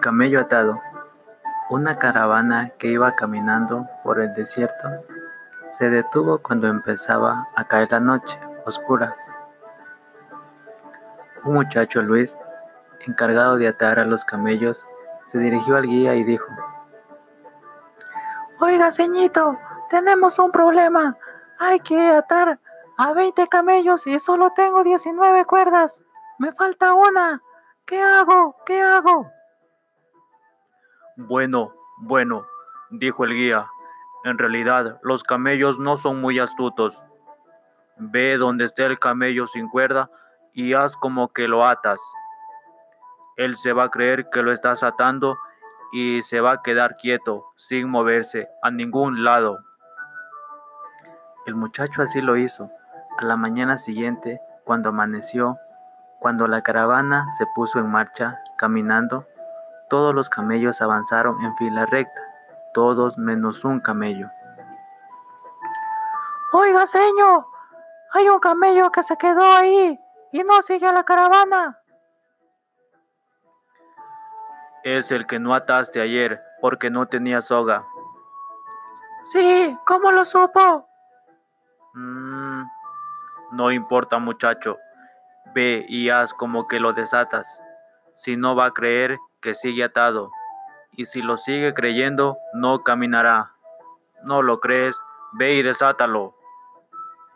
camello atado. Una caravana que iba caminando por el desierto se detuvo cuando empezaba a caer la noche oscura. Un muchacho, Luis, encargado de atar a los camellos, se dirigió al guía y dijo, Oiga, ceñito, tenemos un problema. Hay que atar a 20 camellos y solo tengo 19 cuerdas. Me falta una. ¿Qué hago? ¿Qué hago? Bueno, bueno, dijo el guía. En realidad, los camellos no son muy astutos. Ve donde esté el camello sin cuerda y haz como que lo atas. Él se va a creer que lo estás atando y se va a quedar quieto, sin moverse a ningún lado. El muchacho así lo hizo. A la mañana siguiente, cuando amaneció, cuando la caravana se puso en marcha, caminando, todos los camellos avanzaron en fila recta, todos menos un camello. Oiga, señor, hay un camello que se quedó ahí y no sigue a la caravana. Es el que no ataste ayer porque no tenía soga. Sí, ¿cómo lo supo? Mm, no importa, muchacho. Ve y haz como que lo desatas. Si no va a creer que sigue atado. Y si lo sigue creyendo, no caminará. ¿No lo crees? Ve y desátalo.